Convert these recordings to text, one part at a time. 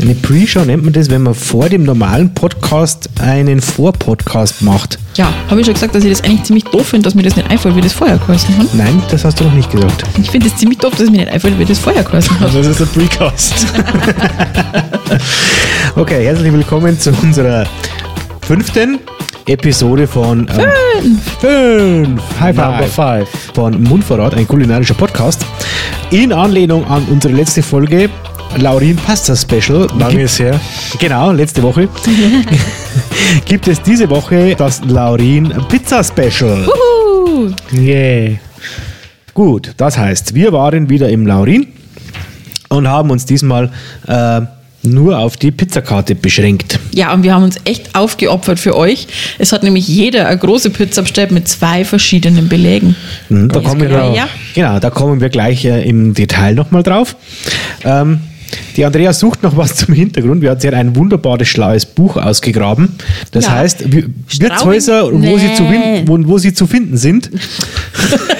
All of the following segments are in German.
Eine Pre-Show nennt man das, wenn man vor dem normalen Podcast einen Vor-Podcast macht. Ja, habe ich schon gesagt, dass ich das eigentlich ziemlich doof finde, dass mir das nicht einfällt, wie das vorher geheißen hat. Nein, das hast du noch nicht gesagt. Ich finde es ziemlich doof, dass mir nicht einfällt, wie das vorher geheißen hat. Das ist der Precast. okay, herzlich willkommen zu unserer fünften Episode von ähm, fünf. High Number five. five. Von Mundvorrat, ein kulinarischer Podcast. In Anlehnung an unsere letzte Folge Laurin Pasta Special. Lange ist her. Genau, letzte Woche. gibt es diese Woche das Laurin Pizza Special. Uh, Yeah. Gut, das heißt, wir waren wieder im Laurin und haben uns diesmal äh, nur auf die Pizzakarte beschränkt. ja, und wir haben uns echt aufgeopfert für euch. Es hat nämlich jeder eine große Pizza bestellt mit zwei verschiedenen Belägen. Mhm, da kommen wir, ja. Genau, da kommen wir gleich äh, im Detail nochmal drauf. Ähm, die Andrea sucht noch was zum Hintergrund. Wir hat- Sie hat ein wunderbares, schlaues Buch ausgegraben. Das Ja. heißt, Wi- Wirtshäuser, wo, sie zu Nee. wo, wo sie zu finden sind.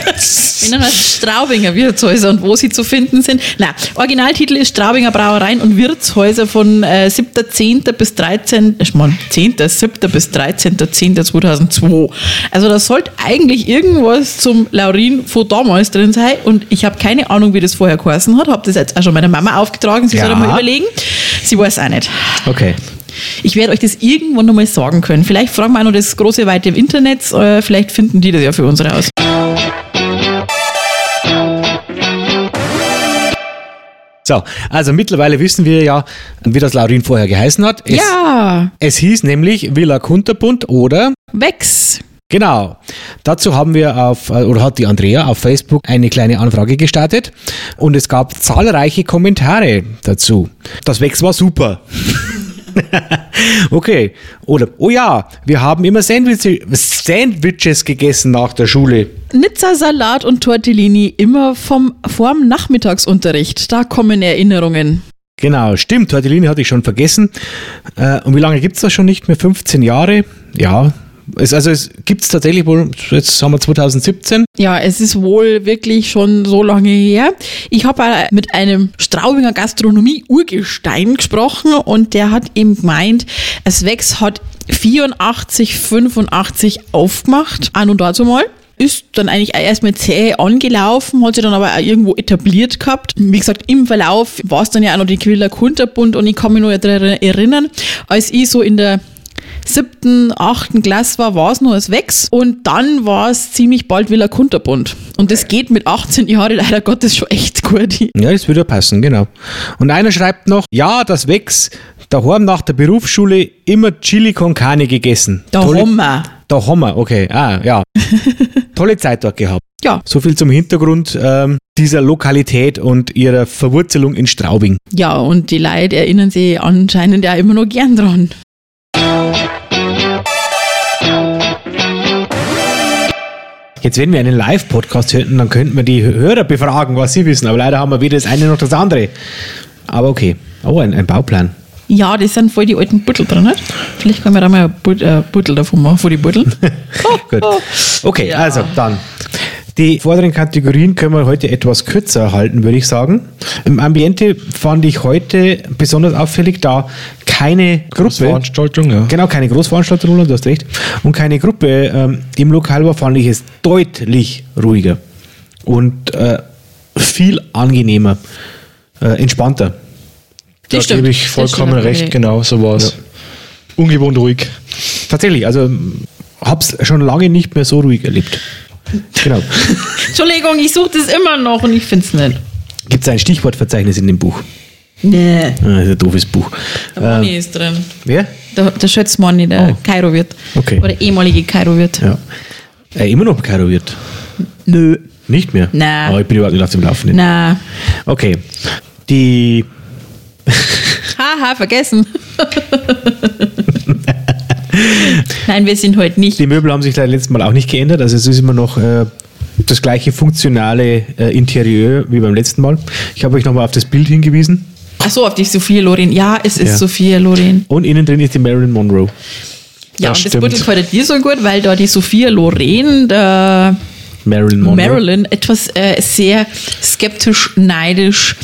In einer Straubinger Wirtshäuser und wo sie zu finden sind. Na, Originaltitel ist Straubinger Brauereien und Wirtshäuser von äh, 7.10. bis 13. Ich mein, 10. 7. bis 13.10.2002. Also da sollte eigentlich irgendwas zum Laurin von damals drin sein und ich habe keine Ahnung, wie das vorher geheißen hat. Habe das jetzt auch schon meiner Mama aufgetragen. Sie soll Ja. mal überlegen. Sie weiß auch nicht. Okay. Ich werde euch das irgendwann nochmal sagen können. Vielleicht fragen wir auch noch das große weite Internet. Äh, vielleicht finden die das ja für uns raus. So, also mittlerweile wissen wir ja, wie das Laurin vorher geheißen hat. Es, Ja, es hieß nämlich Villa Kunterbund oder Wex. Genau. Dazu haben wir auf, äh, oder hat die Andrea auf Facebook eine kleine Anfrage gestartet und es gab zahlreiche Kommentare dazu. Das Wex war super. okay. Oder, oh ja, wir haben immer Sandwich, Sandwiches gegessen nach der Schule. Nizza Salat und Tortellini immer vom vorm Nachmittagsunterricht. Da kommen Erinnerungen. Genau, stimmt. Tortellini hatte ich schon vergessen. Äh, und wie lange gibt es das schon nicht mehr? 15 Jahre? Ja. Es, also es gibt es tatsächlich wohl, jetzt haben wir 2017. Ja, es ist wohl wirklich schon so lange her. Ich habe mit einem Straubinger Gastronomie-Urgestein gesprochen und der hat eben gemeint, es Wex hat 84, 85 aufgemacht, an und dazu mal. Ist dann eigentlich erstmal zäh angelaufen, hat sich dann aber auch irgendwo etabliert gehabt. Wie gesagt, im Verlauf war es dann ja auch noch die Quiller Kunterbund und ich kann mich noch daran erinnern, als ich so in der siebten, achten Klasse war, war es noch als Wex und dann war es ziemlich bald wieder Kunterbund. Und das geht mit 18 Jahren leider Gottes schon echt gut. Ja, das würde passen, genau. Und einer schreibt noch, ja, das Wex, daheim nach der Berufsschule immer Chili con Carne gegessen. Da Tolle, haben wir. Da haben wir, okay. Ah, ja. Tolle Zeit dort gehabt. Ja, So viel zum Hintergrund ähm, dieser Lokalität und ihrer Verwurzelung in Straubing. ja, und die Leute erinnern sich anscheinend ja immer noch gern dran. Jetzt, wenn wir einen Live-Podcast hätten, dann könnten wir die Hörer befragen, was sie wissen. Aber leider haben wir weder das eine noch das andere. Aber okay. Oh, ein, ein Bauplan. Ja, das sind voll die alten Buttel drin, nicht? Vielleicht können wir da mal ein But- äh, Buttel davon machen, von den Butteln. Gut. Okay, Ja. also dann. Die vorderen Kategorien können wir heute etwas kürzer halten, würde ich sagen. Im Ambiente fand ich heute besonders auffällig, da keine Gruppe, Veranstaltung, ja. genau, keine Großveranstaltung, Roland, du hast recht, und keine Gruppe ähm, im Lokal war, fand ich es deutlich ruhiger und äh, viel angenehmer, äh, entspannter. Da Das stimmt. gebe ich vollkommen stimmt. recht, genau, so war es. Ungewohnt ruhig. Tatsächlich, also hab's schon lange nicht mehr so ruhig erlebt. Genau. Entschuldigung, ich suche das immer noch und ich finde es nicht. Gibt es ein Stichwortverzeichnis in dem Buch? Nee. Ah, das ist ein doofes Buch. Der Money ist drin. Wer? Der, der Schötzmoney, der Oh. Kairo-Wirt. Okay. Oder ehemalige Kairo-Wirt. Ja. Äh, immer noch Karo wird. Nö. Nicht mehr? Nein. Aber ich bin überhaupt nicht auf dem Laufenden. Na, Okay. Die. haha, vergessen. Nein, wir sind heute nicht. Die Möbel haben sich leider letztes Mal auch nicht geändert. Also es ist immer noch äh, das gleiche funktionale äh, Interieur wie beim letzten Mal. Ich habe euch nochmal auf das Bild hingewiesen. Ach so, auf die Sophia Loren. Ja, es ist Ja. Sophia Loren. Und innen drin ist die Marilyn Monroe. Ja, Das und das stimmt. Beutel gefällt dir so gut, weil da die Sophia Loren, der Marilyn Monroe. Marilyn, etwas äh, sehr skeptisch, neidisch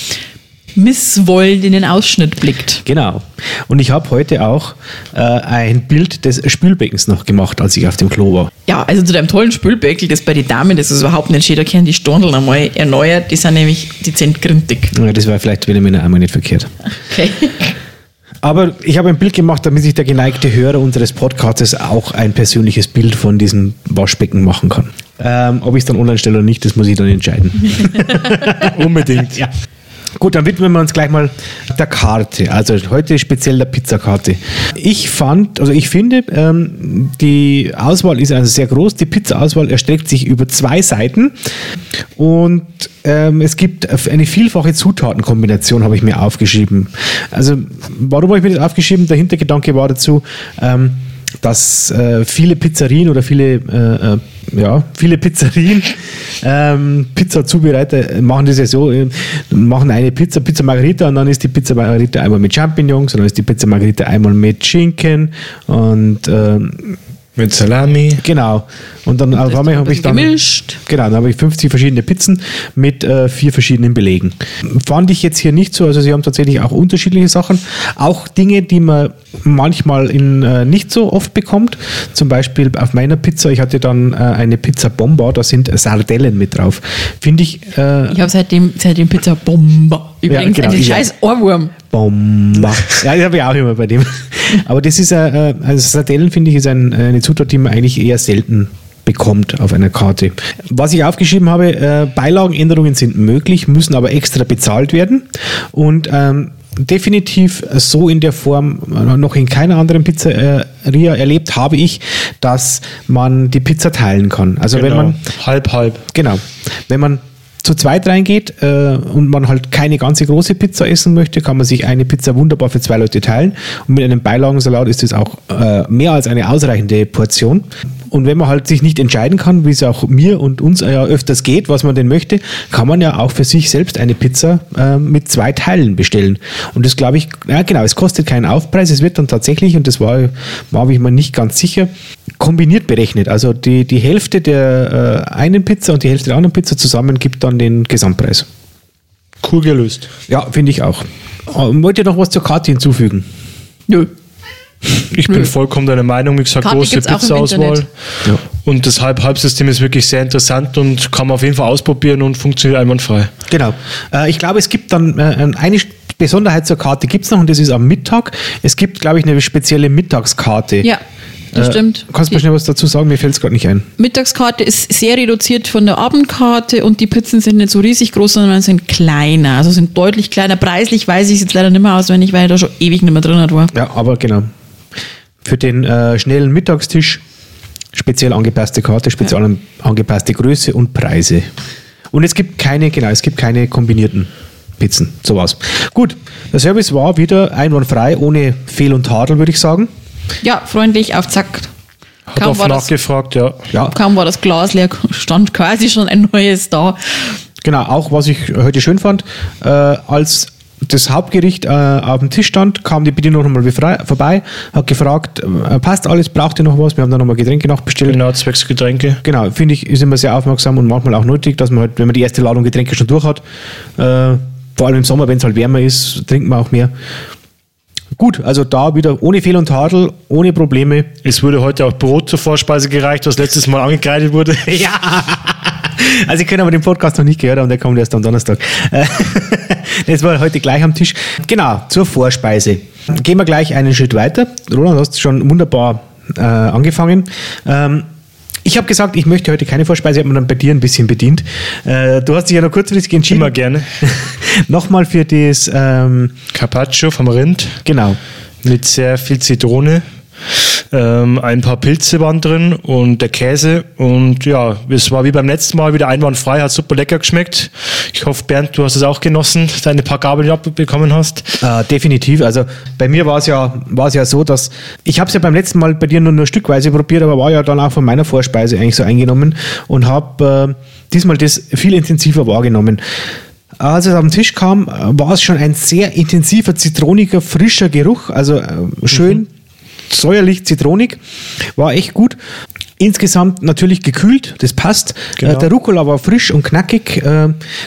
misswollend in den Ausschnitt blickt. Genau. Und ich habe heute auch äh, ein Bild des Spülbeckens noch gemacht, als ich auf dem Klo war. Ja, also zu deinem tollen Spülbeckel, das bei den Damen, das ist überhaupt nicht schön, da können die Storneln einmal erneuert, die sind nämlich dezent gründig. Ja, das war vielleicht wieder Männer einmal nicht verkehrt. Okay. Aber ich habe ein Bild gemacht, damit sich der geneigte Hörer unseres Podcasts auch ein persönliches Bild von diesem Waschbecken machen kann. Ähm, ob ich es dann online stelle oder nicht, das muss ich dann entscheiden. Unbedingt. ja. Gut, dann widmen wir uns gleich mal der Karte. Also heute speziell der Pizzakarte. Ich fand, also ich finde, ähm, die Auswahl ist also sehr groß. Die Pizza-Auswahl erstreckt sich über zwei Seiten und ähm, es gibt eine vielfache Zutatenkombination, habe ich mir aufgeschrieben. Also warum habe ich mir das aufgeschrieben? Der Hintergedanke war dazu, ähm, dass äh, viele Pizzerien oder viele, äh, äh, ja, viele Pizzerien, ähm, Pizza-Zubereiter machen das ja so, äh, machen eine Pizza, Pizza Margherita und dann ist die Pizza Margherita einmal mit Champignons und dann ist die Pizza Margherita einmal mit Schinken und ähm, Mit Salami. Genau. Und dann einmal habe ich dann. Gemischt. Genau, dann habe ich 50 verschiedene Pizzen mit äh, vier verschiedenen Belegen. Fand ich jetzt hier nicht so. Also sie haben tatsächlich auch unterschiedliche Sachen. Auch Dinge, die man manchmal in, äh, nicht so oft bekommt. Zum Beispiel auf meiner Pizza, ich hatte dann äh, eine Pizza Bomba, da sind Sardellen mit drauf. Finde ich äh, Ich habe seitdem, seitdem Pizza Bomba. Übrigens, genau, einen scheiß Ohrwurm. Bomba. Ja, das habe ich auch immer bei dem. Aber das ist, äh, äh, also Sardellen finde ich, ist ein, eine Zutat, die man eigentlich eher selten bekommt auf einer Karte. Was ich aufgeschrieben habe, äh, Beilagenänderungen sind möglich, müssen aber extra bezahlt werden und ähm, definitiv so in der Form äh, noch in keiner anderen Pizzeria erlebt habe ich, dass man die Pizza teilen kann. Also wenn Genau. man halb, halb. Genau. Wenn man zu zweit reingeht äh, und man halt keine ganze große Pizza essen möchte, kann man sich eine Pizza wunderbar für zwei Leute teilen. Und mit einem Beilagensalat ist das auch äh, mehr als eine ausreichende Portion. Und wenn man halt sich nicht entscheiden kann, wie es auch mir und uns ja öfters geht, was man denn möchte, kann man ja auch für sich selbst eine Pizza äh, mit zwei Teilen bestellen. Und das glaube ich, ja genau, es kostet keinen Aufpreis, es wird dann tatsächlich, und das war, war ich mir nicht ganz sicher, kombiniert berechnet. Also die, die Hälfte der äh, einen Pizza und die Hälfte der anderen Pizza zusammen gibt dann den Gesamtpreis. Cool gelöst. Ja, finde ich auch. Ähm, Wollt ihr noch was zur Karte hinzufügen? Nö. Ich bin vollkommen deiner Meinung. Wie gesagt, Karte große Pizza-Auswahl. Ja. Und das Halb-Halb-System ist wirklich sehr interessant und kann man auf jeden Fall ausprobieren und funktioniert einwandfrei. Genau. Äh, ich glaube, es gibt dann äh, eine Besonderheit zur Karte gibt es noch und das ist am Mittag. Es gibt, glaube ich, eine spezielle Mittagskarte. Ja, das Äh, stimmt. Kannst du mir schnell was dazu sagen? Mir fällt es gerade nicht ein. Mittagskarte ist sehr reduziert von der Abendkarte und die Pizzen sind nicht so riesig groß, sondern sind kleiner. Also sind deutlich kleiner. Preislich weiß ich es jetzt leider nicht mehr auswendig, weil ich da schon ewig nicht mehr drin war. Ja, aber genau. Für den äh, schnellen Mittagstisch speziell angepasste Karte, speziell an- angepasste Größe und Preise. Und es gibt keine, genau, es gibt keine kombinierten Pizzen. So war's. Gut, der Service war wieder einwandfrei, ohne Fehl und Tadel, würde ich sagen. Ja, freundlich auf Zack. Hat Kaum oft war, das, nachgefragt, ja. Ja, kaum war das Glas leer, stand quasi schon ein neues da. Genau, auch was ich heute schön fand, äh, als das Hauptgericht äh, auf dem Tisch stand, kam die Bedienung nochmal vorbei, hat gefragt, äh, passt alles, braucht ihr noch was? Wir haben dann nochmal Getränke nachbestellt. Genau, zwecks Getränke. Genau, finde ich, ist immer sehr aufmerksam und manchmal auch nötig, dass man halt, wenn man die erste Ladung Getränke schon durch hat, äh, vor allem im Sommer, wenn es halt wärmer ist, trinkt man auch mehr. Gut, also da wieder ohne Fehl und Tadel, ohne Probleme. Es wurde heute auch Brot zur Vorspeise gereicht, was letztes Mal angekreidet wurde. Ja! Also ich können aber den Podcast noch nicht gehört haben, der kommt erst am Donnerstag. Das war heute gleich am Tisch. Genau, zur Vorspeise. Gehen wir gleich einen Schritt weiter. Roland, du hast schon wunderbar äh, angefangen. Ähm, ich habe gesagt, ich möchte heute keine Vorspeise, habe mir dann bei dir ein bisschen bedient. Äh, du hast dich ja noch kurzfristig entschieden. Immer gerne. Nochmal für das, ähm, Carpaccio vom Rind genau. mit sehr viel Zitrone. Ähm, ein paar Pilze waren drin und der Käse. Und ja, es war wie beim letzten Mal wieder einwandfrei, hat super lecker geschmeckt. Ich hoffe, Bernd, du hast es auch genossen, deine paar Gabeln abbekommen hast. Äh, definitiv. Also bei mir war es ja, ja so, dass ich habe es ja beim letzten Mal bei dir nur, nur stückweise probiert, aber war ja dann auch von meiner Vorspeise eigentlich so eingenommen und habe äh, diesmal das viel intensiver wahrgenommen. Als es auf den Tisch kam, war es schon ein sehr intensiver, zitroniger, frischer Geruch. Also äh, schön säuerlich, zitronig. War echt gut. Insgesamt natürlich gekühlt, das passt. Genau. Äh, der Rucola war frisch und knackig. Äh,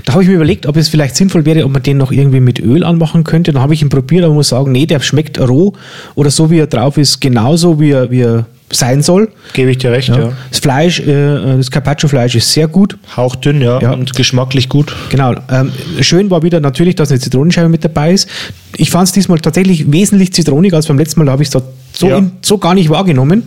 da habe ich mir überlegt, ob es vielleicht sinnvoll wäre, ob man den noch irgendwie mit Öl anmachen könnte. Dann habe ich ihn probiert, aber muss sagen, nee, der schmeckt roh oder so wie er drauf ist, genauso wie er, wie er sein soll. Gebe ich dir recht, ja. Das Fleisch, äh, das Carpaccio-Fleisch ist sehr gut. Hauchdünn, ja, Ja. und geschmacklich gut. Genau. Ähm, schön war wieder natürlich, dass eine Zitronenscheibe mit dabei ist. Ich fand es diesmal tatsächlich wesentlich zitronig als beim letzten Mal. Da habe ich es so, Ja. in, so gar nicht wahrgenommen.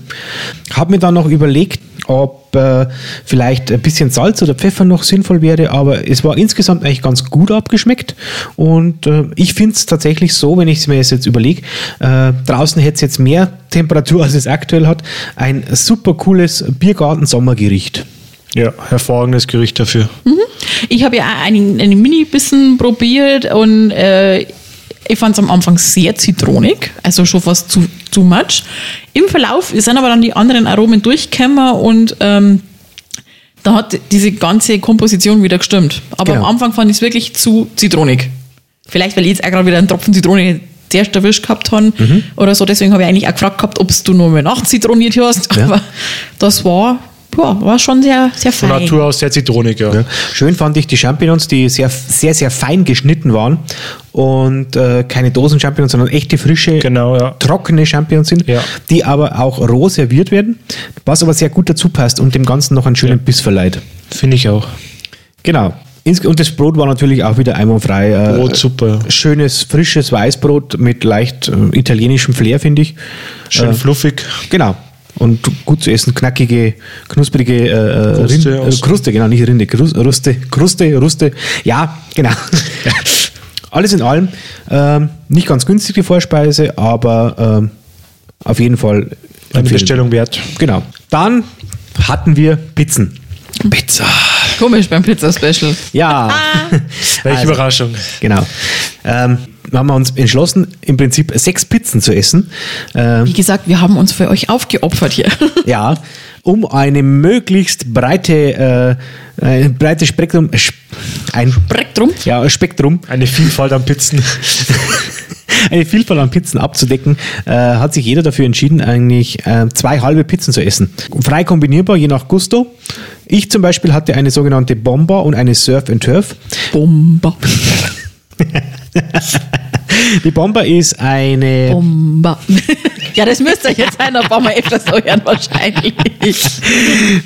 Habe mir dann noch überlegt, ob äh, vielleicht ein bisschen Salz oder Pfeffer noch sinnvoll wäre, aber es war insgesamt eigentlich ganz gut abgeschmeckt. Und äh, ich finde es tatsächlich so, wenn ich es mir jetzt überlege, äh, draußen hätte es jetzt mehr Temperatur, als es aktuell hat. Ein super cooles Biergarten-Sommergericht. Ja, hervorragendes Gericht dafür. Ich habe ja einen, einen Mini-Bissen probiert und äh, ich fand es am Anfang sehr zitronig, also schon fast zu, zu much. Im Verlauf sind aber dann die anderen Aromen durchgekommen und ähm, da hat diese ganze Komposition wieder gestimmt. Aber Genau. am Anfang fand ich es wirklich zu zitronig. Vielleicht, weil ich jetzt auch gerade wieder einen Tropfen Zitrone zuerst erwischt gehabt habe Mhm. oder so. Deswegen habe ich eigentlich auch gefragt gehabt, ob du nur mal nachzitroniert hast. Ja. Aber das war, ja, war schon sehr, sehr Von fein. Natur aus sehr zitronig, ja. Ja. Schön fand ich die Champignons, die sehr, sehr, sehr fein geschnitten waren und äh, keine Dosen-Champignons, sondern echte, frische, Genau, ja. trockene Champignons sind, Ja. die aber auch roh serviert werden, was aber sehr gut dazu passt und dem Ganzen noch einen schönen Biss verleiht. Finde ich auch. Genau. Und das Brot war natürlich auch wieder einwandfrei. Äh, Brot super. Schönes, frisches Weißbrot mit leicht äh, italienischem Flair, finde ich. Schön Äh, fluffig. Genau. Und gut zu essen, knackige, knusprige äh, Kruste Rind, äh, Kruste, genau, nicht Rinde, Krus- Ruste, Kruste, Ruste. Ja, genau. Alles in allem ähm, nicht ganz günstig die Vorspeise, aber ähm, auf jeden Fall Eine. Bestellung wert. Genau. Dann hatten wir Pizzen. Pizza. Komisch beim Pizza-Special. Ja. Welche Also. Überraschung. Genau. Ähm, wir haben uns entschlossen, im Prinzip sechs Pizzen zu essen. Ähm, Wie gesagt, wir haben uns für euch aufgeopfert hier. ja, um eine möglichst breite, äh, ein breites Spektrum, sp- ein Spektrum. ja, Spektrum, Eine Vielfalt an Pizzen. eine Vielfalt an Pizzen abzudecken, äh, hat sich jeder dafür entschieden, eigentlich äh, zwei halbe Pizzen zu essen. Frei kombinierbar, je nach Gusto. Ich zum Beispiel hatte eine sogenannte Bomber und eine Surf and Turf. Bomber. Die Bomber ist eine Bomber. ja, das müsst ihr jetzt ein paar Mal öfters so hören, wahrscheinlich.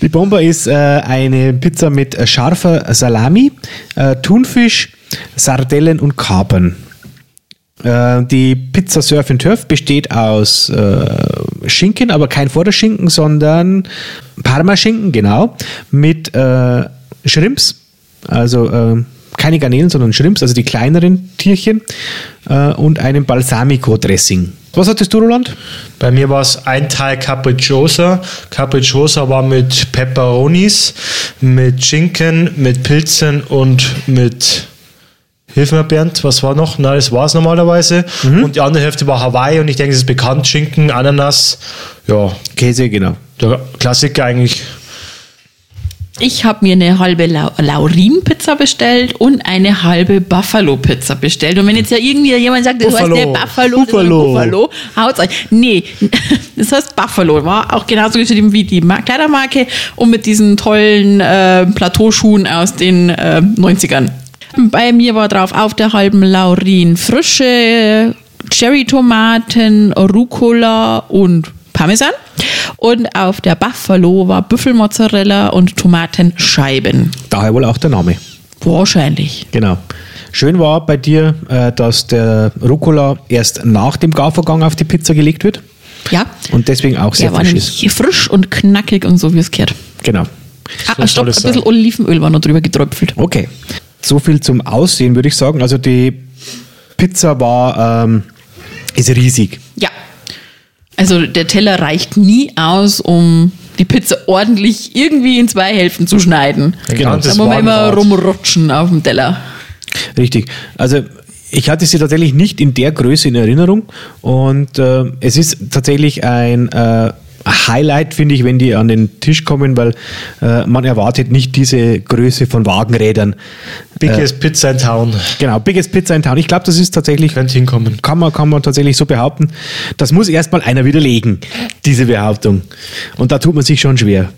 Die Bomber ist äh, eine Pizza mit scharfer Salami, äh, Thunfisch, Sardellen und Kapern. Äh, die Pizza Surf and Turf besteht aus Schinken, aber kein Vorderschinken, sondern Parmaschinken, genau, mit Shrimps, also äh, keine Garnelen, sondern Shrimps, also die kleineren Tierchen, äh, und einem Balsamico-Dressing. Was hattest du, Roland? Bei mir war es ein Teil Capricciosa. Capricciosa war mit Pepperonis, mit Schinken, mit Pilzen und mit Hilf mir, Bernd, was war noch? Na, das war es normalerweise. Und die andere Hälfte war Hawaii und ich denke, es ist bekannt. Schinken, Ananas. Ja, Käse, genau. der Klassiker eigentlich. Ich habe mir eine halbe Lau Laurin-Pizza bestellt und eine halbe Buffalo-Pizza bestellt. Und wenn jetzt ja irgendwie jemand sagt, das Buffalo. heißt der Buffalo, Buffalo. Buffalo haut's euch. Nee, das heißt Buffalo. War auch genauso geschrieben wie die Ma- Kleidermarke und mit diesen tollen äh, Plateauschuhen aus den äh, 90ern. Bei mir war drauf auf der halben Laurin frische Cherry-Tomaten, Rucola und Parmesan. Und auf der Buffalo war Büffelmozzarella und Tomatenscheiben. Daher wohl auch der Name. Wahrscheinlich. Genau. Schön war bei dir, äh, dass der Rucola erst nach dem Garvorgang auf die Pizza gelegt wird Ja. und deswegen auch sehr Der war frisch ist. nämlich frisch und knackig und so wie es gehört. Genau. Ah, soll stopp, ein bisschen sein. Olivenöl war noch drüber getröpfelt. Okay. So viel zum Aussehen, würde ich sagen. Also die Pizza war, ähm, ist riesig. Ja. Also der Teller reicht nie aus, um die Pizza ordentlich irgendwie in zwei Hälften zu schneiden. Genau. Da muss man immer rumrutschen auf dem Teller. Richtig. Also ich hatte sie tatsächlich nicht in der Größe in Erinnerung und äh, es ist tatsächlich ein äh, Highlight, finde ich, wenn die an den Tisch kommen, weil äh, man erwartet nicht diese Größe von Wagenrädern. Biggest Pizza in Town. Genau, Biggest Pizza in Town. Ich glaube, das ist tatsächlich, Könnte hinkommen. kann man, kann man tatsächlich so behaupten. Das muss erstmal einer widerlegen, diese Behauptung. Und da tut man sich schon schwer.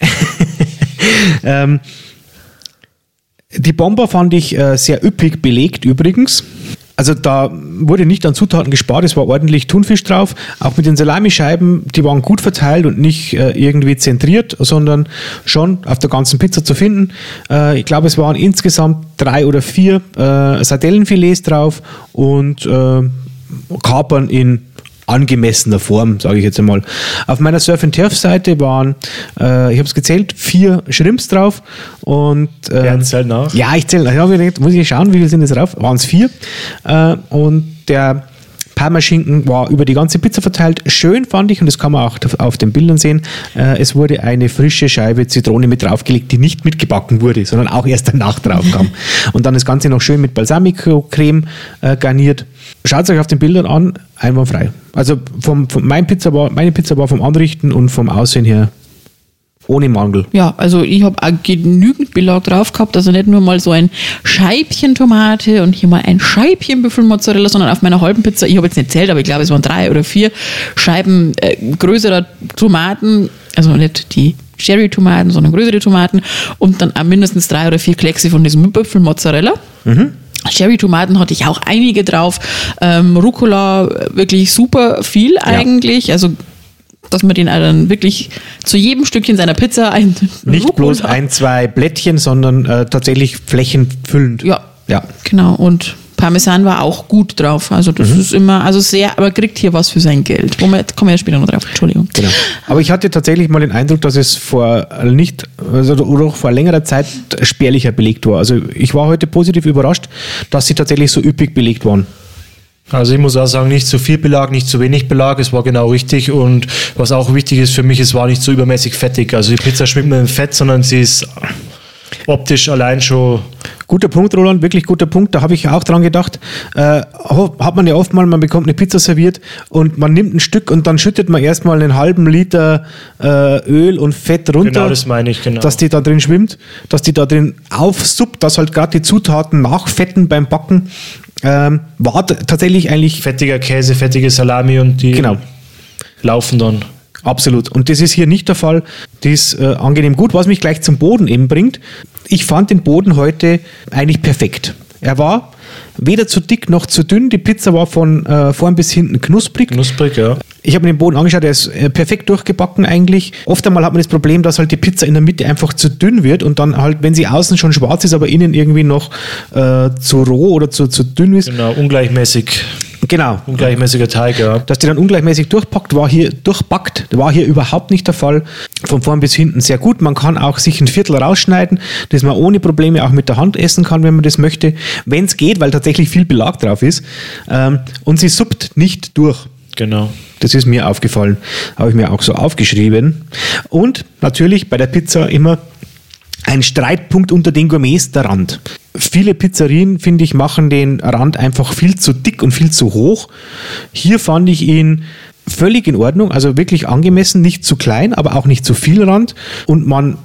ähm, die Bomber fand ich äh, sehr üppig belegt übrigens. Also da wurde nicht an Zutaten gespart, es war ordentlich Thunfisch drauf. Auch mit den Salamischeiben, die waren gut verteilt und nicht äh, irgendwie zentriert, sondern schon auf der ganzen Pizza zu finden. Äh, ich glaube, es waren insgesamt drei oder vier äh, Sardellenfilets drauf und äh, Kapern in angemessener Form, sage ich jetzt einmal. Auf meiner Surf and Turf Seite waren, äh, ich habe es gezählt, vier Shrimps drauf und äh, Wer zählt nach? ja, ich zähle, ich hab gedacht, muss ich schauen, wie viel sind es drauf? Waren es vier? Äh, und der Parmaschinken war über die ganze Pizza verteilt. Schön fand ich, und das kann man auch auf den Bildern sehen, äh, es wurde eine frische Scheibe Zitrone mit draufgelegt, die nicht mitgebacken wurde, sondern auch erst danach drauf kam. und dann das Ganze noch schön mit Balsamico-Creme äh, garniert. Schaut es euch auf den Bildern an, einwandfrei. Also vom, vom, mein Pizza war, meine Pizza war vom Anrichten und vom Aussehen her ohne Mangel. Ja, also ich habe auch genügend Belag drauf gehabt, also nicht nur mal so ein Scheibchen Tomate und hier mal ein Scheibchen Büffelmozzarella, sondern auf meiner halben Pizza, ich habe jetzt nicht zählt, aber ich glaube, es waren drei oder vier Scheiben äh, größerer Tomaten, also nicht die Cherry-Tomaten, sondern größere Tomaten und dann auch mindestens drei oder vier Kleckse von diesem Büffelmozzarella. Cherry-Tomaten hatte ich auch einige drauf. Ähm, Rucola äh, wirklich super viel eigentlich. Also dass man den dann wirklich zu jedem Stückchen seiner Pizza ein Nicht Rucola- bloß ein, zwei Blättchen, sondern äh, tatsächlich flächenfüllend. Ja, Ja. genau. Und Parmesan war auch gut drauf. Also das Mhm. ist immer, also sehr, aber kriegt hier was für sein Geld. Wo wir, kommen wir ja später noch drauf. Entschuldigung. Genau. Aber ich hatte tatsächlich mal den Eindruck, dass es vor nicht, also oder auch vor längerer Zeit spärlicher belegt war. Also ich war heute positiv überrascht, dass sie tatsächlich so üppig belegt waren. Also ich muss auch sagen, nicht zu viel Belag, nicht zu wenig Belag, es war genau richtig und was auch wichtig ist für mich, es war nicht so übermäßig fettig. Also die Pizza schmeckt mit Fett, sondern sie ist optisch allein schon Guter Punkt, Roland, wirklich guter Punkt. Da habe ich auch dran gedacht. Äh, hat man ja oft mal, man bekommt eine Pizza serviert und man nimmt ein Stück und dann schüttet man erstmal einen halben Liter äh, Öl und Fett runter. Genau, das meine ich, genau. Dass die da drin schwimmt, dass die da drin aufsuppt, dass halt gerade die Zutaten nachfetten beim Backen. Ähm, war tatsächlich eigentlich fettiger Käse, fettige Salami und die Genau. laufen dann. Absolut. Und das ist hier nicht der Fall. Die ist äh, angenehm gut, was mich gleich zum Boden eben bringt. Ich fand den Boden heute eigentlich perfekt. Er war weder zu dick noch zu dünn. Die Pizza war von äh, vorn bis hinten knusprig. Knusprig, ja. Ich habe mir den Boden angeschaut, er ist äh, perfekt durchgebacken eigentlich. Oft einmal hat man das Problem, dass halt die Pizza in der Mitte einfach zu dünn wird und dann halt, wenn sie außen schon schwarz ist, aber innen irgendwie noch äh, zu roh oder zu, zu dünn ist. Genau, ungleichmäßig. Genau. Ungleichmäßiger Teig, ja. Dass die dann ungleichmäßig durchpackt, war hier durchpackt, war hier überhaupt nicht der Fall. Von vorn bis hinten sehr gut. Man kann auch sich ein Viertel rausschneiden, das man ohne Probleme auch mit der Hand essen kann, wenn man das möchte, wenn es geht, weil tatsächlich viel Belag drauf ist. Ähm, und sie suppt nicht durch. Genau. Das ist mir aufgefallen, habe ich mir auch so aufgeschrieben. Und natürlich bei der Pizza immer ein Streitpunkt unter den Gourmets, der Rand. Viele Pizzerien, finde ich, machen den Rand einfach viel zu dick und viel zu hoch. Hier fand ich ihn völlig in Ordnung, also wirklich angemessen, nicht zu klein, aber auch nicht zu viel Rand. Und man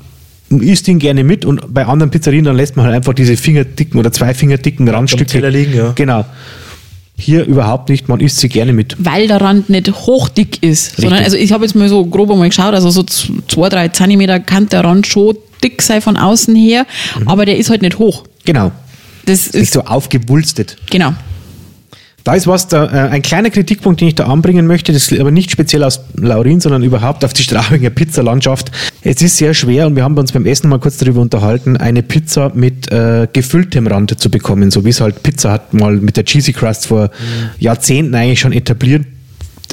isst ihn gerne mit und bei anderen Pizzerien, dann lässt man halt einfach diese fingerdicken oder zwei fingerdicken Randstücke. Teller liegen, ja. Genau. Hier überhaupt nicht, man isst sie gerne mit. Weil der Rand nicht hochdick ist. Sondern, Richtig. also ich habe jetzt mal so grob einmal geschaut, also so zwei, drei Zentimeter kann der Rand schon dick sein von außen her, aber der ist halt nicht hoch. Genau. Das Nicht ist, so aufgewulstet. genau. Da ist was, da, äh, ein kleiner Kritikpunkt, den ich da anbringen möchte, das ist aber nicht speziell aus Laurin, sondern überhaupt auf die Straubinger Pizzalandschaft. Es ist sehr schwer und wir haben uns beim Essen mal kurz darüber unterhalten, eine Pizza mit äh, gefülltem Rand zu bekommen, so wie es halt Pizza hat mal mit der Cheesy Crust vor Jahrzehnten eigentlich schon etabliert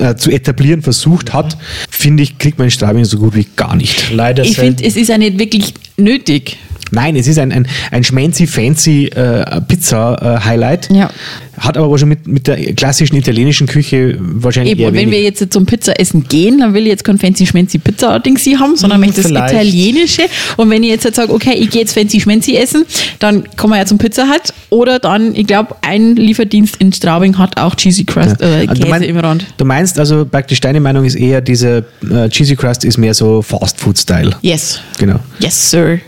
äh, zu etablieren versucht hat, finde ich, kriegt man in Straubing so gut wie gar nicht. Leider Ich finde, es ist ja nicht wirklich nötig. Nein, es ist ein, ein, ein schmancy, fancy äh, Pizza-Highlight. Ja. Hat aber schon mit, mit der klassischen italienischen Küche wahrscheinlich Eben, eher und wenn wir jetzt zum Pizza-Essen gehen, dann will ich jetzt kein fancy schmancy Pizza-Ding sie haben, sondern Hm, möchte das vielleicht. Italienische. Und wenn ich jetzt halt sage, okay, ich gehe jetzt fancy schmancy essen, dann kommen wir ja zum Pizza Hut. Oder dann, ich glaube, ein Lieferdienst in Straubing hat auch Cheesy Crust, äh, Also Käse du, mein- im Rand. du meinst also praktisch, deine Meinung ist eher, diese äh, Cheesy Crust ist mehr so Fast-Food-Style. Yes. Genau. Yes, sir.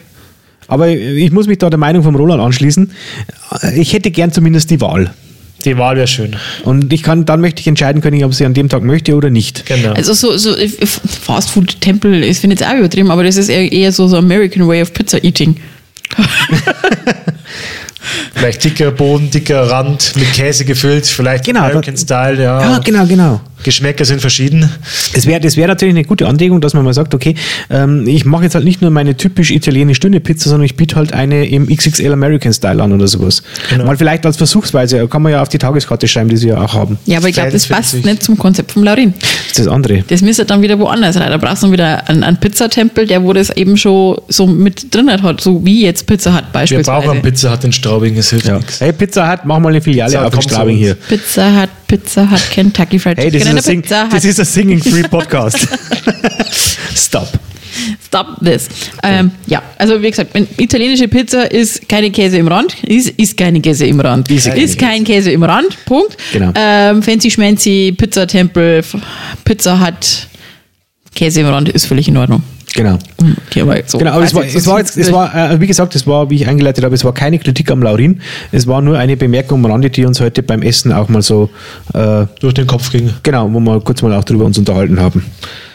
Aber ich muss mich da der Meinung vom Roland anschließen. Ich hätte gern zumindest die Wahl. Die Wahl wäre schön. Und ich kann, dann möchte ich entscheiden können, ob ich sie an dem Tag möchte oder nicht. Genau. Also so, so äh, Fast Food Tempel ist finde ich jetzt auch übertrieben, aber das ist eher, eher so so American Way of Pizza Eating. vielleicht dicker Boden, dicker Rand, mit Käse gefüllt, vielleicht Genau, American Style, ja. Ja, genau, genau. Geschmäcker sind verschieden. Es wäre das wär natürlich eine gute Anregung, dass man mal sagt, okay, ähm, ich mache jetzt halt nicht nur meine typisch italienisch dünne Pizza, sondern ich biete halt eine im XXL American Style an oder sowas. Genau. Mal vielleicht als Versuchsweise, kann man ja auf die Tageskarte schreiben, die sie ja auch haben. Ja, aber ich glaube, das passt nicht zum Konzept vom Laurin. Das ist das andere. Das müsste dann wieder woanders rein. Da brauchst du dann wieder einen, einen Pizzatempel, der wo das eben schon so mit drin hat, so wie jetzt Pizza hat Wir beispielsweise. brauchen einen Pizza Hut in Straubing, es hilft Ja. nichts. Hey, Pizza Hut, mach mal eine Filiale So, auf in uns. hier. Pizza hat Pizza hat Kentucky Fried Hey, das Chicken ist, and ein a Sing, Pizza das Hut. ist ein Singing Free Podcast. Stop. Stop this. Ähm, ja, also wie gesagt, italienische Pizza ist keine Käse im Rand, ist, ist keine Käse im Rand. Ist Ist, kein Käse im Rand, Punkt. Genau. Ähm, fancy Schmancy, Pizzatempel, F- Pizza hat Käse im Rand ist völlig in Ordnung. Genau. Okay, aber so. Genau, aber es war, jetzt, es war jetzt, es war, äh, wie gesagt, es war, wie ich eingeleitet habe, es war keine Kritik am Laurin. Es war nur eine Bemerkung am Rande, die uns heute beim Essen auch mal so, äh, Durch den Kopf ging. genau, wo wir kurz mal auch drüber uns unterhalten haben.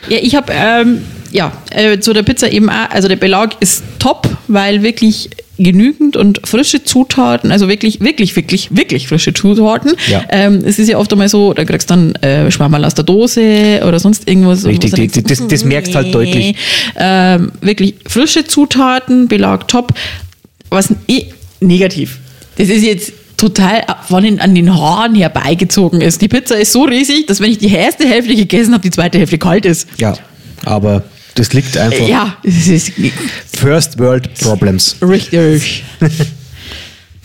Ja, ich habe, ähm, ja, äh, zu der Pizza eben auch, also der Belag ist top, weil wirklich genügend und frische Zutaten, also wirklich, wirklich, wirklich, wirklich frische Zutaten. Ja. Ähm, es ist ja oft einmal so, da kriegst du dann äh, Schwammerl aus der Dose oder sonst irgendwas. Richtig, die- denkst, das- das merkst halt deutlich. Ähm, wirklich frische Zutaten, Belag top. Was eh negativ. Das ist jetzt total von den, an den Haaren herbeigezogen ist. Die Pizza ist so riesig, dass wenn ich die erste Hälfte gegessen habe, die zweite Hälfte kalt ist. Ja, aber das liegt einfach Ja, es ist First World Problems. richtig.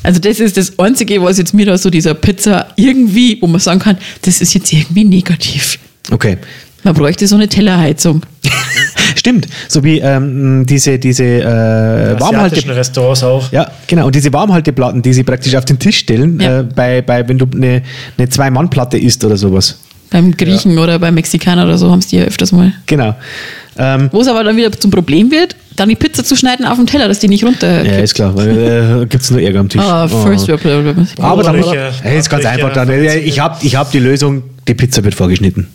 Also das ist das Einzige, was jetzt mir da so dieser Pizza irgendwie, wo man sagen kann, das ist jetzt irgendwie negativ. Okay. Man bräuchte so eine Tellerheizung. Stimmt, so wie ähm, diese, diese äh, Asiatischen Warmhalte... Restaurants auch. Ja, genau. Und diese Warmhalteplatten, die sie praktisch auf den Tisch stellen, Ja. äh, bei, bei, wenn du eine, eine Zwei-Mann-Platte isst oder sowas. Beim Griechen oder beim Mexikaner oder so haben es die ja öfters mal. Genau. Ähm, Wo es aber dann wieder zum Problem wird, dann die Pizza zu schneiden auf dem Teller, dass die nicht runter. ja, ist klar, weil äh, gibt es nur Ärger am Tisch. Ah, first world problem. Aber dann, hey, ist ganz einfach. Dann, ich habe ich hab die Lösung, die Pizza wird vorgeschnitten.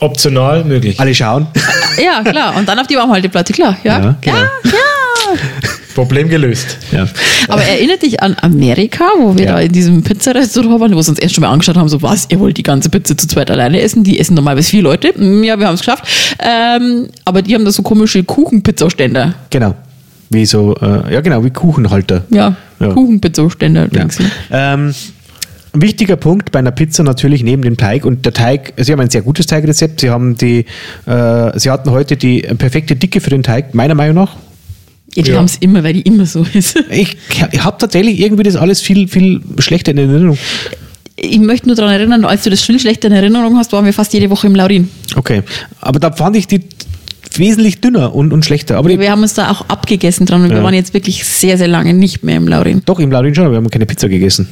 Optional möglich. Alle schauen. Ja, klar. Und dann auf die Warmhalteplatte, klar. Ja, Ja, ja, genau. ja. Problem gelöst. ja. Aber erinnert dich an Amerika, wo wir Ja. da in diesem Pizzarestaurant waren, wo wir uns erst schon mal angeschaut haben, so was, ihr wollt die ganze Pizza zu zweit alleine essen? Die essen normal bis vier Leute. Hm, Ja, wir haben es geschafft. Ähm, aber die haben da so komische Kuchenpizzaständer. Genau. Wie so, äh, ja genau, wie Kuchenhalter. Ja, Ja. Kuchenpizzaständer. Ja. denkst du. Ähm, ein wichtiger Punkt bei einer Pizza natürlich neben dem Teig und der Teig, Sie haben ein sehr gutes Teigrezept. Sie haben die, äh, Sie hatten heute die perfekte Dicke für den Teig, meiner Meinung nach. Ja, die Ja. haben es immer, weil die immer so ist. Ich, ich habe tatsächlich irgendwie das alles viel, viel schlechter in Erinnerung. Ich möchte nur daran erinnern, als du das viel schlechter in Erinnerung hast, waren wir fast jede Woche im Laurin. Okay, aber da fand ich die wesentlich dünner und, und schlechter. Aber Wir haben uns da auch abgegessen dran und wir Ja. waren jetzt wirklich sehr, sehr lange nicht mehr im Laurin. doch, im Laurin schon, aber wir haben keine Pizza gegessen.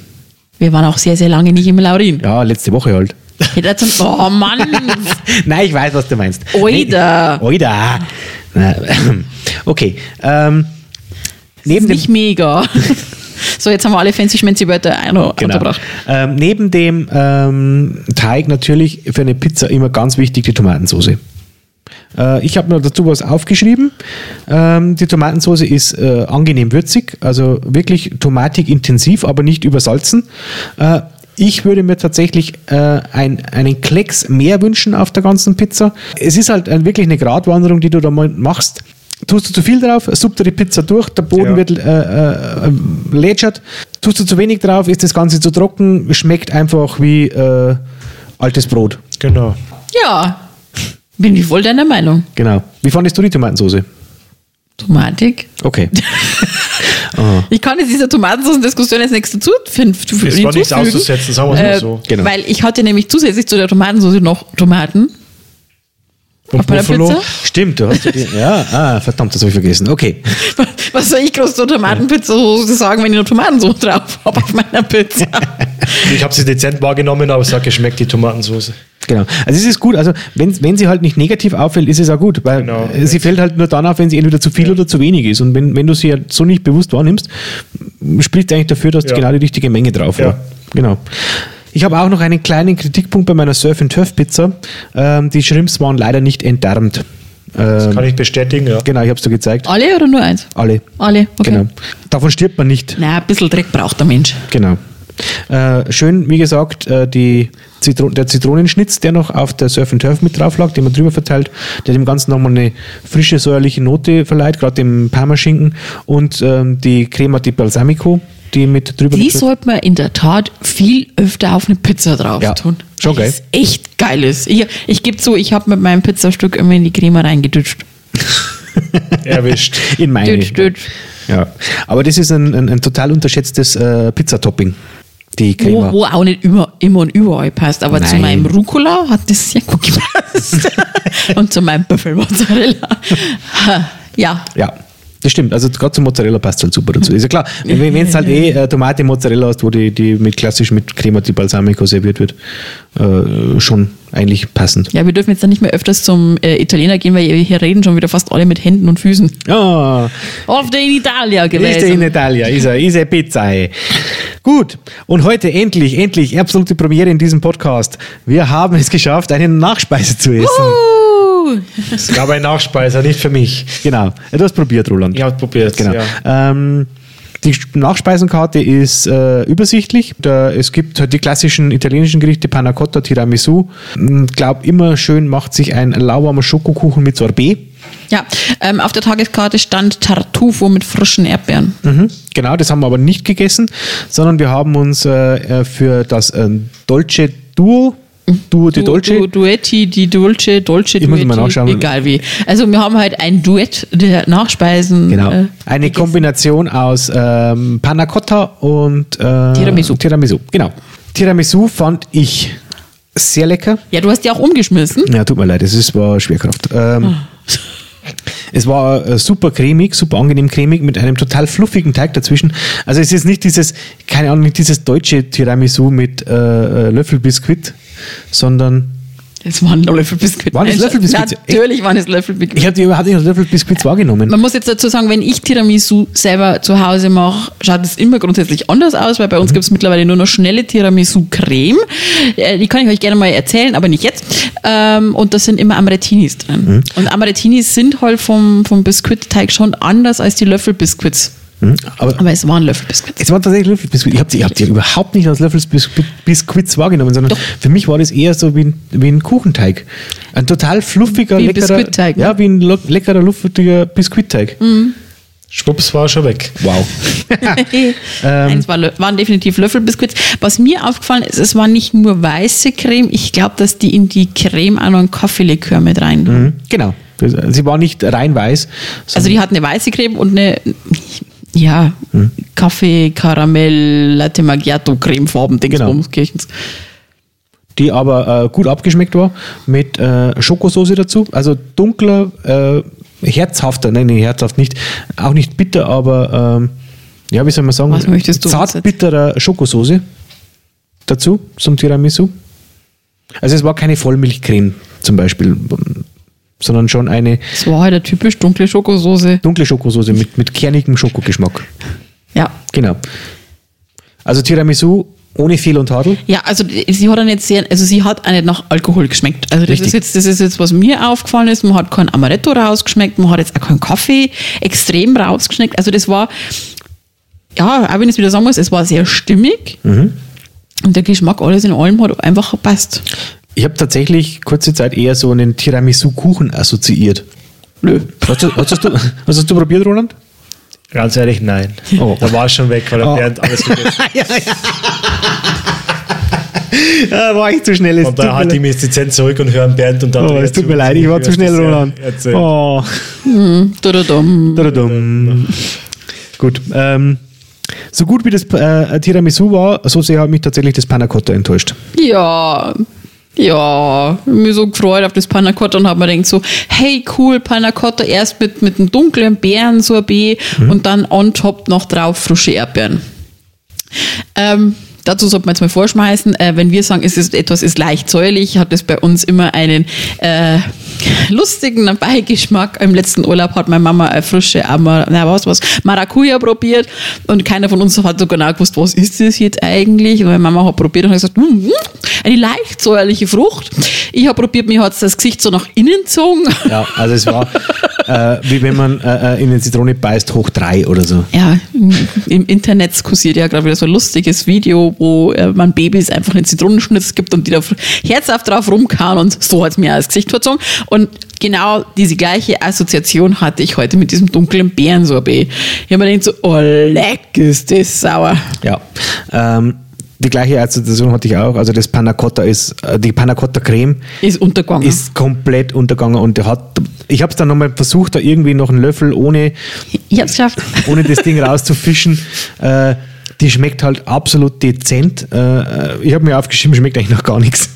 Wir waren auch sehr, sehr lange nicht im Laurin. Ja, letzte Woche halt. Oh Mann, Nein, ich weiß, was du meinst. Oida. Oida. Na, Okay. Ähm, neben dem, nicht mega. So, jetzt haben wir alle fancy schmancy Wörter genau. unterbracht. ähm, neben dem ähm, Teig natürlich für eine Pizza immer ganz wichtig die Tomatensauce. Äh, ich habe mir dazu was aufgeschrieben. Ähm, die Tomatensauce ist äh, angenehm würzig, also wirklich tomatig intensiv, aber nicht übersalzen. Äh, ich würde mir tatsächlich äh, ein, einen Klecks mehr wünschen auf der ganzen Pizza. Es ist halt ein, wirklich eine Gratwanderung, die du da mal machst. Tust du zu viel drauf, suppt dir die Pizza durch, der Boden Ja. wird äh, äh, lätschert. Tust du zu wenig drauf, ist das Ganze zu trocken, schmeckt einfach wie äh, altes Brot. Genau. Ja, bin ich voll deiner Meinung. Genau. Wie fandest du die Tomatensauce? Tomatik. Okay. Ich kann jetzt dieser Tomatensauce-Diskussion jetzt nichts dazu finden. Es war nichts auszusetzen, sagen wir es mal Äh, so. Genau. Weil ich hatte nämlich zusätzlich zu der Tomatensauce noch Tomaten Und auf meiner Buffalo? Pizza. Stimmt, du hast die, ja, ah, verdammt, das habe ich vergessen. Okay. Was soll ich groß zur Tomatenpizza sagen, wenn ich noch Tomatensauce drauf habe auf meiner Pizza? Ich habe sie dezent wahrgenommen, aber es hat geschmeckt, die Tomatensauce. Genau. Also es ist gut, also wenn, wenn sie halt nicht negativ auffällt, ist es auch gut, weil Genau. sie fällt halt nur dann auf, wenn sie entweder zu viel oder zu wenig ist. Und wenn, wenn du sie halt so nicht bewusst wahrnimmst, spricht eigentlich dafür, dass Ja. genau die richtige Menge drauf war. Ja. Genau. Ich habe auch noch einen kleinen Kritikpunkt bei meiner Surf and Turf Pizza. Ähm, die Shrimps waren leider nicht entdarmt. Ähm, Kann ich bestätigen, ja. genau, ich habe es dir gezeigt. Alle oder nur eins? Alle. Alle, okay. Genau. Davon stirbt man nicht. Na, ein bisschen Dreck braucht der Mensch. Genau. Äh, schön, wie gesagt, äh, die Zitro der Zitronenschnitz, der noch auf der Surf and Turf mit drauf lag, den man drüber verteilt, der dem Ganzen nochmal eine frische säuerliche Note verleiht, gerade dem Parmaschinken und ähm, die Crema di Balsamico, die mit drüber Die sollte man in der Tat viel öfter auf eine Pizza drauf Ja, tun. schon geil. es echt geil ist. Ich, ich gebe zu, ich habe mit meinem Pizzastück immer in die Creme reingedutscht. Erwischt. in meine. Dütsch, dütsch. Ja. Aber das ist ein, ein, ein total unterschätztes äh, Pizzatopping. Die Wo, Crema. wo auch nicht immer, immer und überall passt. Aber zu Nein. meinem Rucola hat das sehr gut gepasst. und zu meinem Büffelmozzarella. Ja, Ja, das stimmt. Also gerade zum Mozzarella passt halt super dazu. Ist ja klar, wenn es halt eh äh, Tomate Mozzarella hast, wo die, die mit klassisch mit Crema di Balsamico serviert wird, äh, schon eigentlich passend. Ja, wir dürfen jetzt dann nicht mehr öfters zum äh, Italiener gehen, weil hier reden schon wieder fast alle mit Händen und Füßen. Ah, Auf der in Italia ist gewesen. in Italia, ist er, ist er Pizza. ey. Gut, und heute endlich, endlich, absolute Premiere in diesem Podcast. Wir haben es geschafft, eine Nachspeise zu essen. Uh, Es gab einen Nachspeiser, nicht für mich. Genau, du hast probiert, Roland. Ich habe probiert. Genau. Ja. Ähm, die Nachspeisenkarte ist äh, übersichtlich. Da, es gibt halt die klassischen italienischen Gerichte, Panna Cotta, Tiramisu. Ich glaube, immer schön macht sich ein lauwarmer Schokokuchen mit Sorbet. ja, ähm, auf der Tageskarte stand Tartufo mit frischen Erdbeeren. Mhm. Genau, das haben wir aber nicht gegessen, sondern wir haben uns äh, äh, für das äh, Dolce Duo, Duo de Du, Dolce, du, Duetti, die Dolce, Dolce, Ich muss Duetti, mal nachschauen. egal wie. Also wir haben halt ein Duett der Nachspeisen. Genau. äh, Eine gegessen. Kombination aus ähm, Panna Cotta und äh, Tiramisu. Tiramisu, genau. Tiramisu fand ich sehr lecker. Ja, du hast die auch umgeschmissen. Ja, tut mir leid, es ist- war Schwerkraft. Ähm, Es war äh, super cremig, super angenehm cremig mit einem total fluffigen Teig dazwischen. Also es ist nicht dieses, keine Ahnung, nicht dieses deutsche Tiramisu mit äh, äh, Löffelbiskuit, sondern Das waren Löffelbiskuit. Waren das Nein, Löffelbiskuit? Natürlich waren es Löffelbiskuit. ich habe die überhaupt nicht als Löffelbiskuits wahrgenommen. Man muss jetzt dazu sagen, wenn ich Tiramisu selber zu Hause mache, schaut es immer grundsätzlich anders aus, weil bei Mhm. uns gibt es mittlerweile nur noch schnelle Tiramisu-Creme. Äh, Die kann ich euch gerne mal erzählen, aber nicht jetzt. Ähm, Und da sind immer Amarettinis drin. Mhm. Und Amarettinis sind halt vom, vom Biskuitteig schon anders als die Löffelbiskuits. Hm? Aber Aber es waren Löffelbiskuits. es war tatsächlich Löffelbiskuit. Ich habe die, hab die überhaupt nicht als Löffelbiskuits wahrgenommen, sondern Doch. für mich war das eher so wie ein, wie ein Kuchenteig. Ein total fluffiger, Wie ein leckerer, Biskuitteig, ne? ja, wie ein leckerer, luftiger Biskuitteig. Schwupps war schon weg. Wow. Nein, Ähm. es war, waren definitiv Löffelbiskuits. Was mir aufgefallen ist, es war nicht nur weiße Creme. Ich glaube, dass die in die Creme auch noch einen Kaffeelikör mit rein tun. Mhm, Genau. Sie war nicht rein weiß. Also die hat eine weiße Creme und eine ja, Kaffee, Karamell, Latte Macchiato, Cremefarben, Dingsbumskirchens. die aber äh, gut abgeschmeckt war mit äh, Schokosauce dazu. Also dunkler, äh, herzhafter, nein, nee, herzhaft nicht, auch nicht bitter, aber ähm, ja, wie soll man sagen, Was möchtest du uns zart jetzt? bitterer Schokosauce dazu zum Tiramisu. Also es war keine Vollmilchcreme zum Beispiel, sondern schon eine Das war halt eine typisch dunkle Schokosoße. dunkle Schokosauce mit, mit kernigem Schokogeschmack. Ja. Genau. Also Tiramisu ohne Fehl und Tadel. Ja, also sie hat auch nicht sehr, also sie hat auch nicht nach Alkohol geschmeckt. Also das Richtig. ist jetzt, das ist jetzt, was mir aufgefallen ist. Man hat kein Amaretto rausgeschmeckt, man hat jetzt auch keinen Kaffee extrem rausgeschmeckt. Also das war, ja, auch wenn ich es wieder sagen muss, es war sehr stimmig. Mhm. Und der Geschmack alles in allem hat einfach gepasst. Ich habe tatsächlich kurze Zeit eher so einen Tiramisu-Kuchen assoziiert. Nö. Hast du, hast, du, hast du du probiert, Roland? Ganz ehrlich, nein. Oh. Da war ich schon weg, weil der Oh. Bernd alles gegessen hat. Ah, war ich zu schnell. Und da mir halte ich mich dezent zurück und höre einen Bernd und dann. Oh, es tut mir leid, ich war zu schnell, Roland. Erzähl. Oh. Tududum. Tududum. Gut. Ähm, so gut wie das äh, Tiramisu war, so sehr hat mich tatsächlich das Panna Cotta enttäuscht. Ja, ja, mich so gefreut auf das Panna Cotta und habe mir gedacht so, hey cool, Panna Cotta erst mit, mit einem dunklen Beerensorbet und dann on top noch drauf frische Erdbeeren. Ähm, dazu sollte man jetzt mal vorschmeißen, äh, wenn wir sagen, es ist etwas ist leicht säuerlich, hat es bei uns immer einen äh, lustigen Beigeschmack. Im letzten Urlaub hat meine Mama eine frische Amar na, was, was, Maracuja probiert und keiner von uns hat so genau gewusst, was ist das jetzt eigentlich? Und meine Mama hat probiert und hat gesagt, hm, hm, eine leicht säuerliche Frucht. Ich habe probiert, mir hat das Gesicht so nach innen gezogen. Ja, also es war äh, wie wenn man äh, äh, in eine Zitrone beißt, hoch drei oder so. Ja, im, im Internet kursiert ja gerade wieder so ein lustiges Video, wo äh, man Babys einfach einen Zitronenschnitz gibt und die da herzhaft drauf rumkauen und so hat es mir das Gesicht verzogen. Und genau diese gleiche Assoziation hatte ich heute mit diesem dunklen Beerensorbet. Ich habe mir gedacht so, oh leck, ist das sauer. Ja. Ähm, die gleiche Assoziation hatte ich auch. Also das Panna Cotta ist, äh, die Panna Cotta Creme Ist untergegangen. ist komplett untergegangen und hat, ich habe es dann nochmal versucht, da irgendwie noch einen Löffel ohne, ich habe es geschafft. ohne das Ding rauszufischen. Äh, die schmeckt halt absolut dezent. Äh, ich habe mir aufgeschrieben, schmeckt eigentlich noch gar nichts.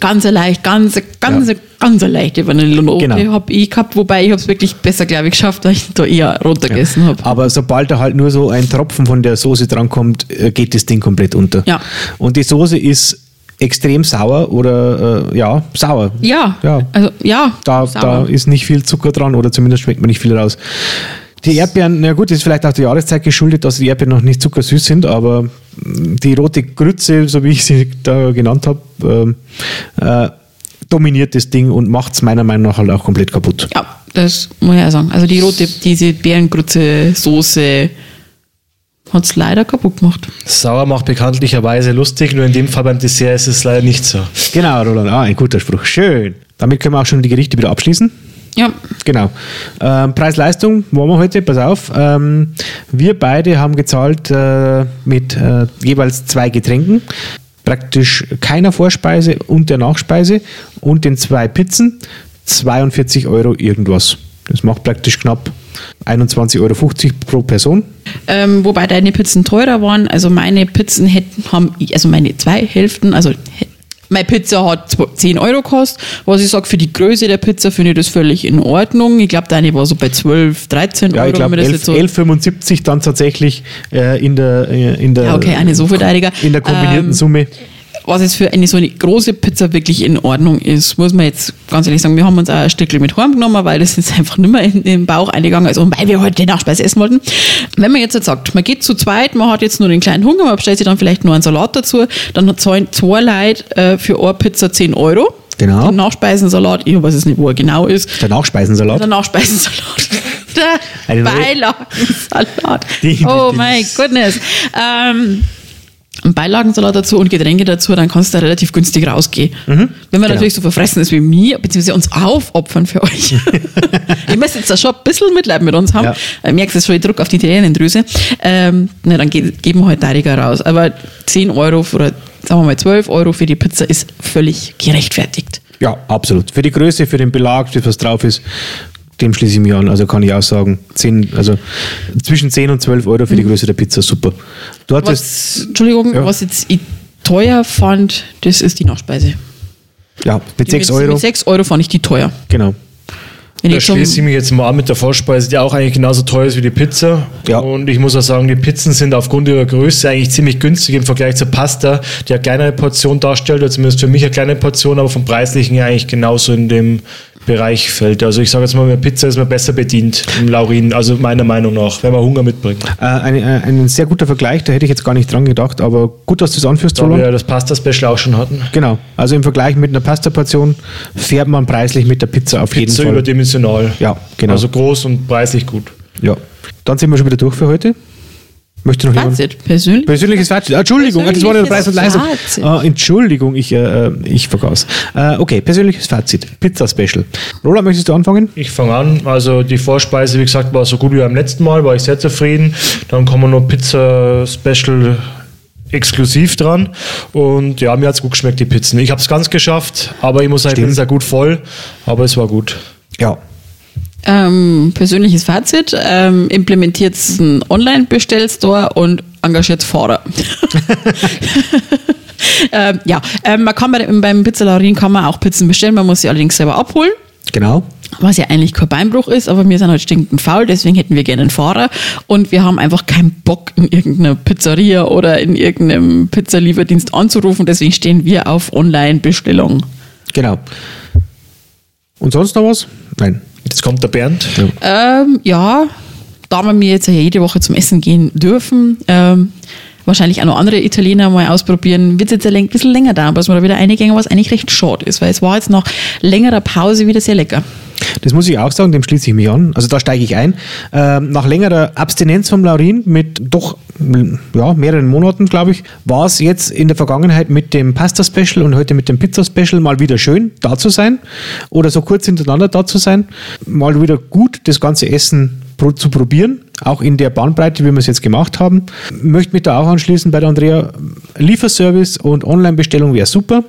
Ganz leicht, ganz, ganz, Ja. ganz leichte Vanillenote Genau. habe ich gehabt, wobei ich habe es wirklich besser, glaube ich, geschafft, weil ich da eher runtergegessen habe. Aber sobald da halt nur so ein Tropfen von der Soße drankommt, äh, geht das Ding komplett unter. Ja. Und die Soße ist extrem sauer oder äh, ja, sauer. Ja, Ja. also ja, Da, sauer. da ist nicht viel Zucker dran oder zumindest schmeckt man nicht viel raus. Die Erdbeeren, na gut, ist vielleicht auch der Jahreszeit geschuldet, dass die Erdbeeren noch nicht zuckersüß sind, aber mm, die rote Grütze, so wie ich sie da genannt habe, ähm, äh, dominiert das Ding und macht es meiner Meinung nach halt auch komplett kaputt. Ja, das muss ich auch sagen. Also die rote, diese Beerengrütze-Soße hat es leider kaputt gemacht. Sauer macht bekanntlicherweise lustig, nur in dem Fall beim Dessert ist es leider nicht so. Genau, Roland, ah, ein guter Spruch. Schön. Damit können wir auch schon die Gerichte wieder abschließen. Ja, Genau. Ähm, Preis-Leistung wollen wir heute, pass auf. Ähm, wir beide haben gezahlt äh, mit äh, jeweils zwei Getränken, praktisch keiner Vorspeise und der Nachspeise und den zwei Pizzen 42 Euro irgendwas. Das macht praktisch knapp 21,50 Euro pro Person. ähm, wobei deine Pizzen teurer waren. Also meine Pizzen hätten, haben, also meine zwei Hälften, also meine Pizza hat zw- 10 Euro gekostet. Was ich sage, für die Größe der Pizza finde ich das völlig in Ordnung. Ich glaube, deine war so bei 12, 13 Ja, Euro. ich glaube wenn man das 11 jetzt so 11,75 dann tatsächlich äh, in der, äh, in der, Ja, okay, eine so in der kombinierten Ähm, Summe. Was jetzt für eine so eine große Pizza wirklich in Ordnung ist, muss man jetzt ganz ehrlich sagen, wir haben uns auch ein Stückchen mit heimgenommen, weil das ist einfach nicht mehr in den Bauch eingegangen ist und weil wir heute die Nachspeise essen wollten. Wenn man jetzt, jetzt sagt, man geht zu zweit, man hat jetzt nur den kleinen Hunger, man bestellt sich dann vielleicht nur einen Salat dazu, dann zahlen zwei Leute äh, für eine Pizza 10 Euro. Genau. Den Nachspeisensalat, ich weiß es nicht, wo er genau ist. Der Nachspeisensalat. Der Nachspeisensalat. Der Beilagensalat. Oh my goodness. Ähm, Beilagensalat dazu und Getränke dazu, dann kannst du da relativ günstig rausgehen. Wenn man genau. natürlich so verfressen ist wie mir, beziehungsweise uns aufopfern für euch. Ihr müsst jetzt da schon ein bisschen Mitleid mit uns haben. Ja. Ja. Merkst du schon, ich Druck auf die Tränendrüse. Ähm, na, dann ge geben wir halt Tariger raus. Aber 10 Euro oder sagen wir mal 12 Euro für die Pizza ist völlig gerechtfertigt. Ja, absolut. Für die Größe, für den Belag, für was drauf ist, dem schließe ich mich an. Also kann ich auch sagen, 10, also zwischen 10 und 12 Euro für die Größe der Pizza, super. Du hattest, Was, Entschuldigung, Ja. was jetzt ich teuer fand, das ist die Nachspeise. ja, mit 6 mit, Euro, Mit 6 Euro fand ich die teuer. genau. Wenn Da schließe ich mich jetzt mal an mit der Vorspeise, die auch eigentlich genauso teuer ist wie die Pizza. Ja. Und ich muss auch sagen, die Pizzen sind aufgrund ihrer Größe eigentlich ziemlich günstig im Vergleich zur Pasta, die eine kleinere Portion darstellt, oder zumindest für mich eine kleine Portion, aber vom Preislichen her eigentlich genauso in dem Bereich fällt. Also ich sage jetzt mal, mit Pizza ist man besser bedient im Laurin, also meiner Meinung nach, wenn man Hunger mitbringt. Äh, ein, ein, ein sehr guter Vergleich, da hätte ich jetzt gar nicht dran gedacht, aber gut, dass du es anführst, Da Roland. ja das Pasta-Special auch schon hatten. Genau, also im Vergleich mit einer Pasta-Portion fährt man preislich mit der Pizza auf jeden Pizza Fall. überdimensional. Ja, genau. Also groß und preislich gut. ja. Dann sind wir schon wieder durch für heute. Möchte noch jemand? Fazit, persönlich. Persönliches Fazit. Entschuldigung, das war ja der Preis und Leistung. Fazit. Ah, Entschuldigung, ich, äh, ich vergaß. Äh, okay, persönliches Fazit. Pizza-Special. Roland, möchtest du anfangen? Ich fange an. Also die Vorspeise, wie gesagt, war so gut wie beim letzten Mal, war ich sehr zufrieden. Dann kommen noch Pizza Special exklusiv dran. Und ja, mir hat es gut geschmeckt, die Pizzen. Ich habe es ganz geschafft, aber ich muss sagen, ich bin sehr gut voll, aber es war gut. Ja. Ähm, persönliches Fazit, ähm, implementiert einen Online-Bestellstore und engagiert Fahrer. ähm, ja, ähm, man kann bei, beim Pizzalarin kann man auch Pizzen bestellen, man muss sie allerdings selber abholen. Genau. Was ja eigentlich kein Beinbruch ist, aber wir sind halt stinkend faul, deswegen hätten wir gerne einen Fahrer und wir haben einfach keinen Bock, in irgendeiner Pizzeria oder in irgendeinem Pizzalieferdienst anzurufen, deswegen stehen wir auf Online-Bestellung. Genau. Und sonst noch was? Nein. Jetzt kommt der Bernd. Ähm, ja, da wir mir jetzt ja jede Woche zum Essen gehen dürfen, ähm, wahrscheinlich auch noch andere Italiener mal ausprobieren, wird es jetzt ein bisschen länger dauern, bis wir da wieder eingehen, was eigentlich recht schade ist, weil es war jetzt nach längerer Pause wieder sehr lecker. Das muss ich auch sagen, dem schließe ich mich an. Also da steige ich ein. Ähm, nach längerer Abstinenz vom Laurin mit doch ja, mehreren Monaten, glaube ich, war es jetzt in der Vergangenheit mit dem Pasta-Special und heute mit dem Pizza-Special mal wieder schön, da zu sein. Oder so kurz hintereinander da zu sein. Mal wieder gut das ganze Essen zu probieren. Auch in der Bandbreite, wie wir es jetzt gemacht haben. Möchte mich da auch anschließen bei der Andrea. Lieferservice und Online-Bestellung wäre super.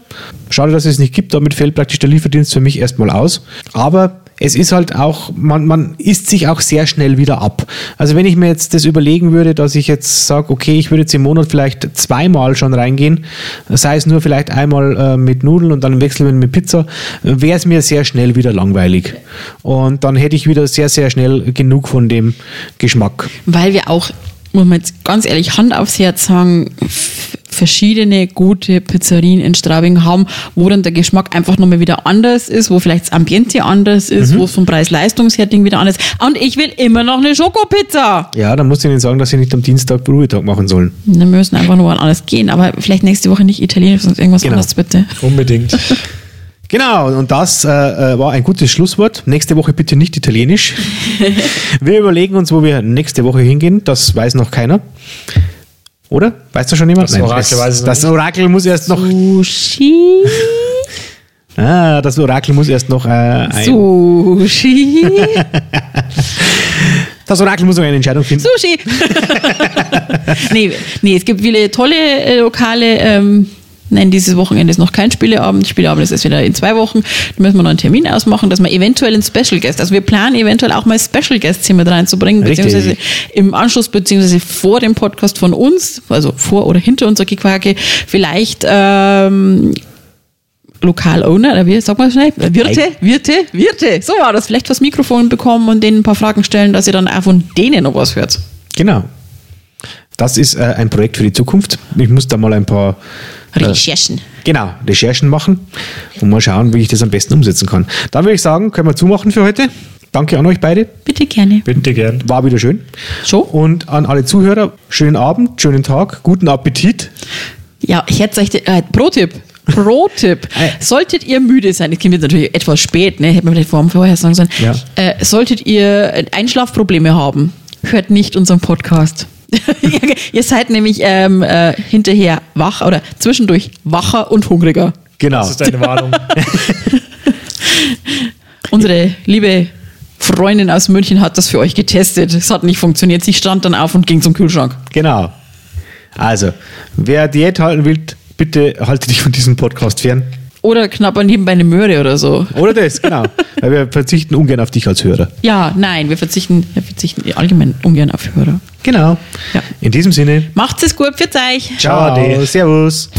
Schade, dass es nicht gibt. Damit fällt praktisch der Lieferdienst für mich erstmal aus. Aber es ist halt auch, man, man isst sich auch sehr schnell wieder ab. Also wenn ich mir jetzt das überlegen würde, dass ich jetzt sage, okay, ich würde jetzt im Monat vielleicht zweimal schon reingehen, sei es nur vielleicht einmal äh, mit Nudeln und dann im Wechsel mit Pizza, wäre es mir sehr schnell wieder langweilig. Und dann hätte ich wieder sehr, sehr schnell genug von dem Geschmack. Weil wir auch, muss man jetzt ganz ehrlich Hand aufs Herz sagen, verschiedene gute Pizzerien in Straubing haben, wo dann der Geschmack einfach nochmal wieder anders ist, wo vielleicht das Ambiente anders ist, wo es vom Preis-Leistungs-Her-Ding wieder anders ist. Und ich will immer noch eine Schokopizza. Ja, dann musst du ihnen sagen, dass sie nicht am Dienstag Ruhetag machen sollen. Dann müssen einfach nur anders gehen, aber vielleicht nächste Woche nicht Italienisch, sondern irgendwas Genau. anderes bitte. Unbedingt. Genau, und das äh, äh, war ein gutes Schlusswort. Nächste Woche bitte nicht Italienisch. wir überlegen uns, wo wir nächste Woche hingehen. Das weiß noch keiner. Oder? Weiß da schon jemand? Das Orakel weiß es noch das nicht. Orakel muss erst noch. Sushi. Ah, das Orakel muss erst noch. Äh, ein, Sushi. das Orakel muss noch eine Entscheidung finden. Sushi. nee, nee, es gibt viele tolle äh, Lokale. Ähm, Nein, dieses Wochenende ist noch kein Spieleabend. Spieleabend ist erst wieder in zwei Wochen. Da müssen wir noch einen Termin ausmachen, dass wir eventuell einen Special Guest, also wir planen eventuell auch mal Special Guests hier mit reinzubringen, Richtig. beziehungsweise im Anschluss, beziehungsweise vor dem Podcast von uns, also vor oder hinter unser Gequake, vielleicht ähm, Lokal-Owner, oder wie, sag mal schnell, Wirte, Wirte, Wirte, so war das, vielleicht was Mikrofon bekommen und denen ein paar Fragen stellen, dass ihr dann auch von denen noch was hört. Genau. Das ist äh, ein Projekt für die Zukunft. Ich muss da mal ein paar Recherchen. genau, Recherchen machen und mal schauen, wie ich das am besten umsetzen kann. Dann würde ich sagen, können wir zumachen für heute. Danke an euch beide. Bitte gerne. Bitte gern. War wieder schön. So? Und an alle Zuhörer, schönen Abend, schönen Tag, guten Appetit. Ja, ich hätte euch, äh, Pro-Tipp. Pro-Tipp. Äh. Solltet ihr müde sein, das kommt jetzt natürlich etwas spät, ne? hätte man vielleicht vor- vorher sagen sollen. Ja. Äh, solltet ihr Einschlafprobleme haben, hört nicht unseren Podcast. ihr seid nämlich ähm, äh, hinterher wach oder zwischendurch wacher und hungriger. Genau. Das ist deine Warnung. Unsere liebe Freundin aus München hat das für euch getestet. Es hat nicht funktioniert. Sie stand dann auf und ging zum Kühlschrank. Genau. Also, wer Diät halten will, bitte halte dich von diesem Podcast fern. Oder knabbern nebenbei eine Möhre oder so. Oder das, genau. Weil wir verzichten ungern auf dich als Hörer. Ja, nein, wir verzichten, wir verzichten allgemein ungern auf Hörer. Genau. Ja. In diesem Sinne, Macht's es gut, für euch. ciao, Ciao. Servus.